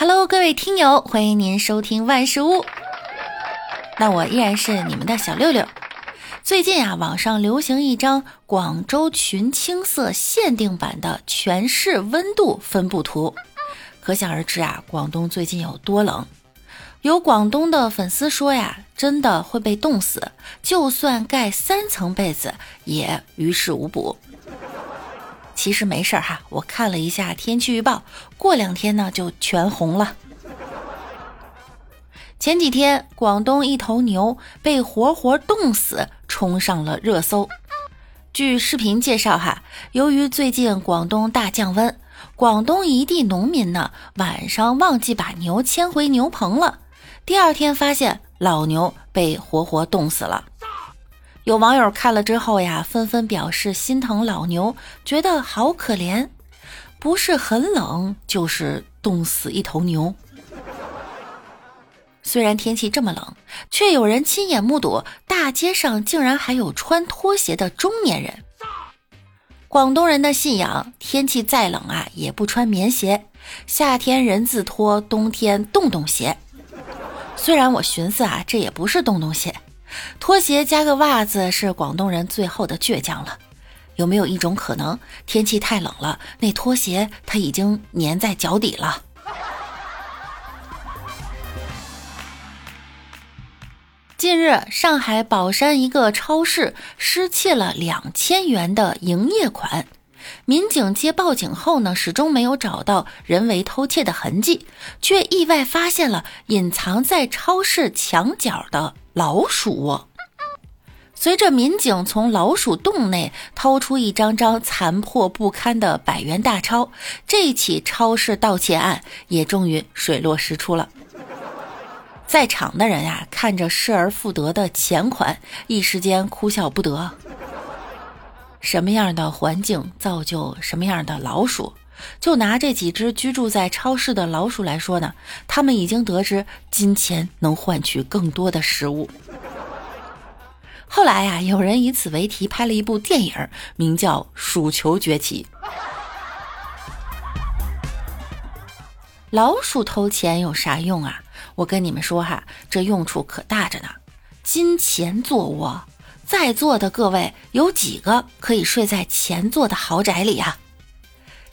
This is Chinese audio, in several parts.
Hello，各位听友，欢迎您收听万事屋。那我依然是你们的小六六。最近啊，网上流行一张广州群青色限定版的全市温度分布图，可想而知啊，广东最近有多冷。有广东的粉丝说呀，真的会被冻死，就算盖三层被子也于事无补。其实没事儿哈，我看了一下天气预报，过两天呢就全红了。前几天，广东一头牛被活活冻死，冲上了热搜。据视频介绍哈，由于最近广东大降温，广东一地农民呢晚上忘记把牛牵回牛棚了，第二天发现老牛被活活冻死了。有网友看了之后呀，纷纷表示心疼老牛，觉得好可怜，不是很冷，就是冻死一头牛。虽然天气这么冷，却有人亲眼目睹大街上竟然还有穿拖鞋的中年人。广东人的信仰，天气再冷啊，也不穿棉鞋，夏天人字拖，冬天洞洞鞋。虽然我寻思啊，这也不是洞洞鞋。拖鞋加个袜子是广东人最后的倔强了。有没有一种可能，天气太冷了，那拖鞋它已经粘在脚底了？近日，上海宝山一个超市失窃了两千元的营业款，民警接报警后呢，始终没有找到人为偷窃的痕迹，却意外发现了隐藏在超市墙角的。老鼠。随着民警从老鼠洞内掏出一张张残破不堪的百元大钞，这起超市盗窃案也终于水落石出了。在场的人呀，看着失而复得的钱款，一时间哭笑不得。什么样的环境造就什么样的老鼠？就拿这几只居住在超市的老鼠来说呢，他们已经得知金钱能换取更多的食物。后来呀，有人以此为题拍了一部电影，名叫《鼠球崛起》。老鼠偷钱有啥用啊？我跟你们说哈，这用处可大着呢。金钱做窝，在座的各位有几个可以睡在钱做的豪宅里呀？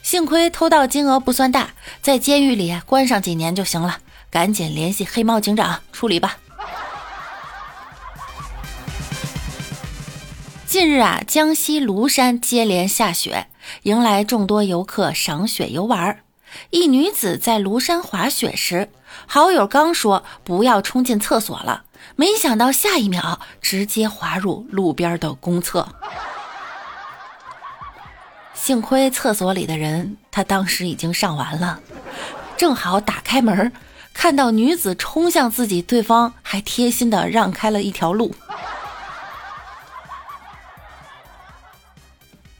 幸亏偷盗金额不算大，在监狱里关上几年就行了。赶紧联系黑猫警长处理吧。近日啊，江西庐山接连下雪，迎来众多游客赏雪游玩。一女子在庐山滑雪时，好友刚说不要冲进厕所了，没想到下一秒直接滑入路边的公厕。幸亏厕所里的人，他当时已经上完了，正好打开门，看到女子冲向自己，对方还贴心的让开了一条路。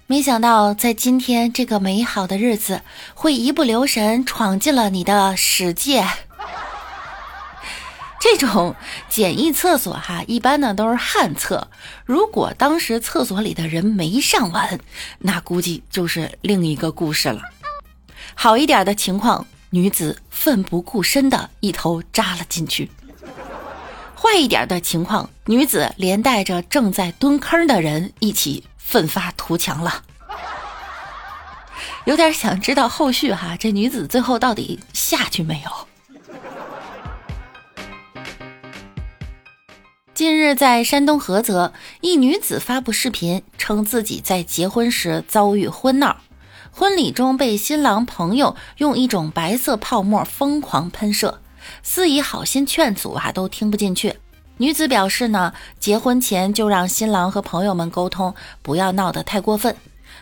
没想到在今天这个美好的日子，会一不留神闯进了你的世界。这种简易厕所哈，一般呢都是旱厕。如果当时厕所里的人没上完，那估计就是另一个故事了。好一点的情况，女子奋不顾身的一头扎了进去；坏一点的情况，女子连带着正在蹲坑的人一起奋发图强了。有点想知道后续哈，这女子最后到底下去没有？近日，在山东菏泽，一女子发布视频，称自己在结婚时遭遇婚闹，婚礼中被新郎朋友用一种白色泡沫疯狂喷射，司仪好心劝阻啊，都听不进去。女子表示呢，结婚前就让新郎和朋友们沟通，不要闹得太过分。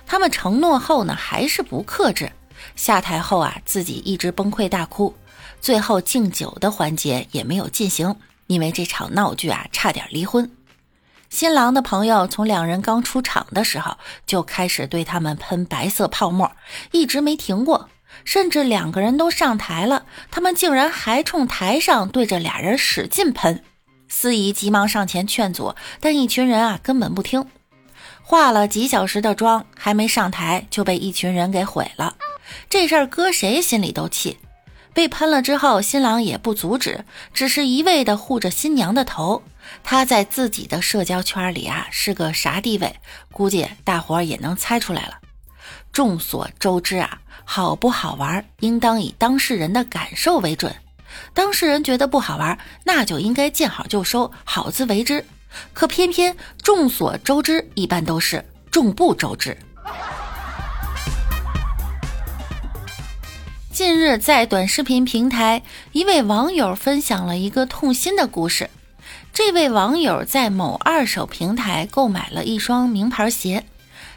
他们承诺后呢，还是不克制。下台后啊，自己一直崩溃大哭，最后敬酒的环节也没有进行。因为这场闹剧啊，差点离婚。新郎的朋友从两人刚出场的时候就开始对他们喷白色泡沫，一直没停过。甚至两个人都上台了，他们竟然还冲台上对着俩人使劲喷。司仪急忙上前劝阻，但一群人啊根本不听。化了几小时的妆，还没上台就被一群人给毁了。这事儿搁谁心里都气。被喷了之后，新郎也不阻止，只是一味的护着新娘的头。他在自己的社交圈里啊是个啥地位？估计大伙儿也能猜出来了。众所周知啊，好不好玩应当以当事人的感受为准。当事人觉得不好玩，那就应该见好就收，好自为之。可偏偏众所周知一般都是众不周知。近日，在短视频平台，一位网友分享了一个痛心的故事。这位网友在某二手平台购买了一双名牌鞋，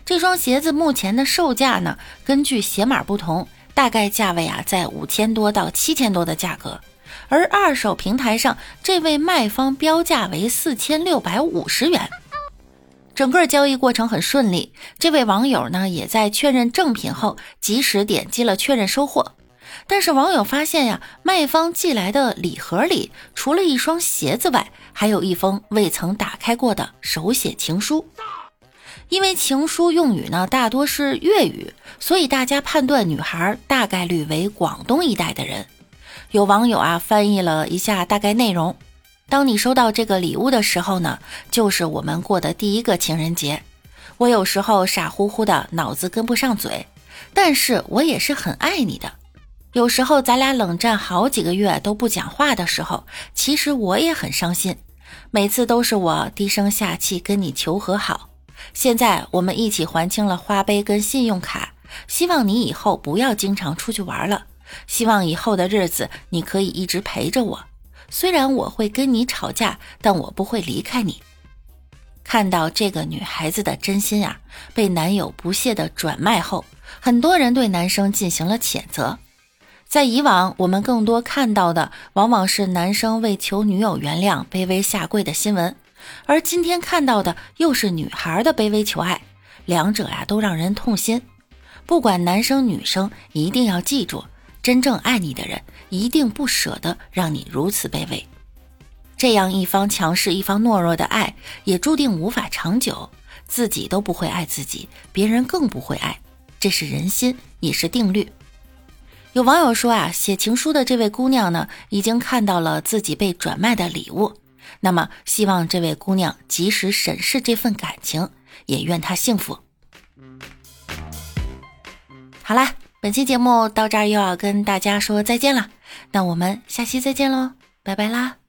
这双鞋子目前的售价呢，根据鞋码不同，大概价位啊在五千多到七千多的价格。而二手平台上，这位卖方标价为四千六百五十元。整个交易过程很顺利，这位网友呢，也在确认正品后，及时点击了确认收货。但是网友发现呀，卖方寄来的礼盒里，除了一双鞋子外，还有一封未曾打开过的手写情书。因为情书用语呢大多是粤语，所以大家判断女孩大概率为广东一带的人。有网友啊翻译了一下大概内容：当你收到这个礼物的时候呢，就是我们过的第一个情人节。我有时候傻乎乎的，脑子跟不上嘴，但是我也是很爱你的。有时候咱俩冷战好几个月都不讲话的时候，其实我也很伤心。每次都是我低声下气跟你求和好。现在我们一起还清了花呗跟信用卡，希望你以后不要经常出去玩了。希望以后的日子你可以一直陪着我。虽然我会跟你吵架，但我不会离开你。看到这个女孩子的真心啊，被男友不屑的转卖后，很多人对男生进行了谴责。在以往，我们更多看到的往往是男生为求女友原谅卑微下跪的新闻，而今天看到的又是女孩的卑微求爱，两者呀都让人痛心。不管男生女生，一定要记住，真正爱你的人一定不舍得让你如此卑微。这样一方强势一方懦弱的爱，也注定无法长久。自己都不会爱自己，别人更不会爱，这是人心，也是定律。有网友说啊，写情书的这位姑娘呢，已经看到了自己被转卖的礼物。那么，希望这位姑娘及时审视这份感情，也愿她幸福。好啦，本期节目到这儿又要跟大家说再见了，那我们下期再见喽，拜拜啦。